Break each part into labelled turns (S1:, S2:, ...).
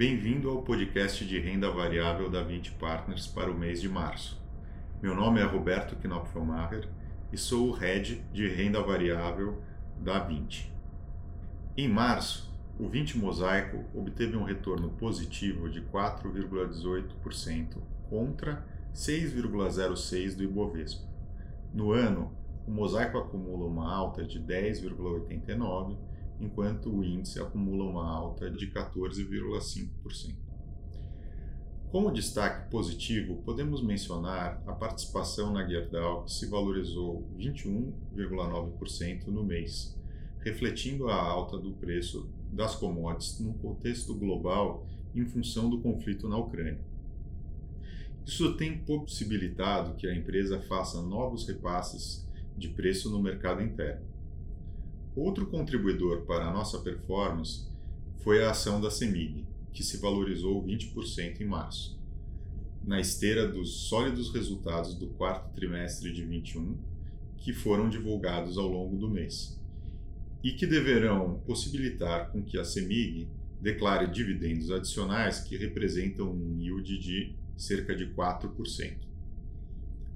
S1: Bem-vindo ao podcast de renda variável da 20 Partners para o mês de março. Meu nome é Roberto Knopfelmacher e sou o Head de renda variável da 20. Em março, o 20 Mosaico obteve um retorno positivo de 4,18% contra 6,06% do Ibovespa. No ano, o Mosaico acumula uma alta de 10,89%, enquanto o índice acumula uma alta de 14,5%. Como destaque positivo, podemos mencionar a participação na Gerdau, que se valorizou 21,9% no mês, refletindo a alta do preço das commodities no contexto global em função do conflito na Ucrânia. Isso tem possibilitado que a empresa faça novos repasses de preço no mercado interno. Outro contribuidor para a nossa performance foi a ação da CEMIG, que se valorizou 20% em março, na esteira dos sólidos resultados do quarto trimestre de 21, que foram divulgados ao longo do mês, e que deverão possibilitar com que a CEMIG declare dividendos adicionais que representam um yield de cerca de 4%.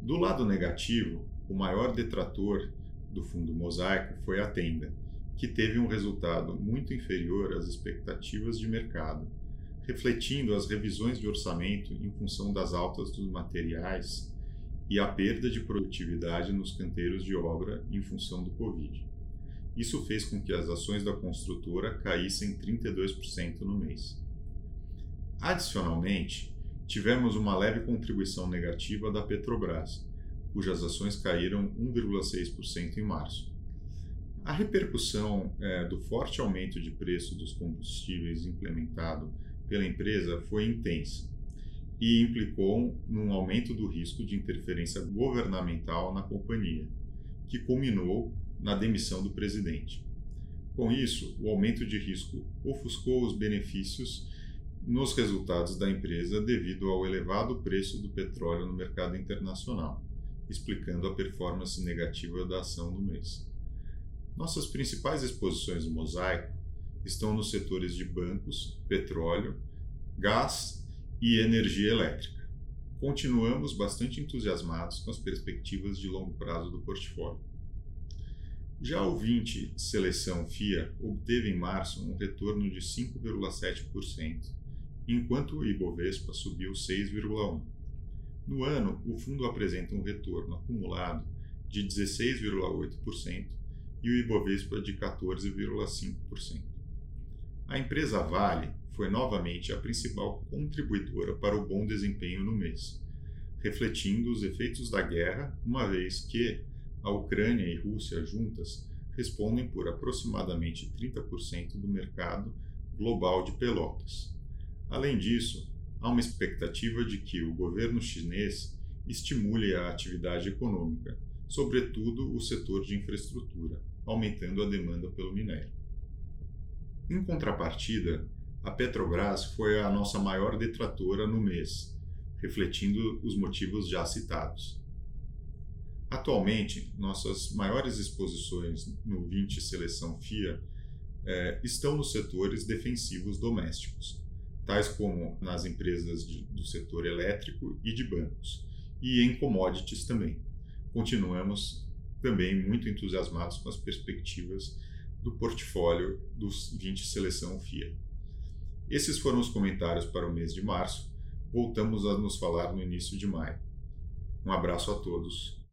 S1: Do lado negativo, o maior detrator do fundo Mosaico foi a Tenda, que teve um resultado muito inferior às expectativas de mercado, refletindo as revisões de orçamento em função das altas dos materiais e a perda de produtividade nos canteiros de obra em função do Covid. Isso fez com que as ações da construtora caíssem 32% no mês. Adicionalmente, tivemos uma leve contribuição negativa da Petrobras, cujas ações caíram 1,6% em março. A repercussão é, do forte aumento de preço dos combustíveis implementado pela empresa foi intensa e implicou num aumento do risco de interferência governamental na companhia, que culminou na demissão do presidente. Com isso, o aumento de risco ofuscou os benefícios nos resultados da empresa devido ao elevado preço do petróleo no mercado internacional, explicando a performance negativa da ação no mês. Nossas principais exposições no mosaico estão nos setores de bancos, petróleo, gás e energia elétrica. Continuamos bastante entusiasmados com as perspectivas de longo prazo do portfólio. Já o 20 Seleção FIA obteve em março um retorno de 5,7%, enquanto o Ibovespa subiu 6,1%. No ano, o fundo apresenta um retorno acumulado de 16,8% e o Ibovespa de 14,5%. A empresa Vale foi novamente a principal contribuidora para o bom desempenho no mês, refletindo os efeitos da guerra, uma vez que a Ucrânia e Rússia juntas respondem por aproximadamente 30% do mercado global de pelotas. Além disso, há uma expectativa de que o governo chinês estimule a atividade econômica, sobretudo o setor de infraestrutura, aumentando a demanda pelo minério. Em contrapartida, a Petrobras foi a nossa maior detratora no mês, refletindo os motivos já citados. Atualmente, nossas maiores exposições no 20 Seleção FIA eh, estão nos setores defensivos domésticos, tais como nas empresas de, do setor elétrico e de bancos, e em commodities também. Continuamos também muito entusiasmados com as perspectivas do portfólio dos 20 Seleção FIA. Esses foram os comentários para o mês de março. Voltamos a nos falar no início de maio. Um abraço a todos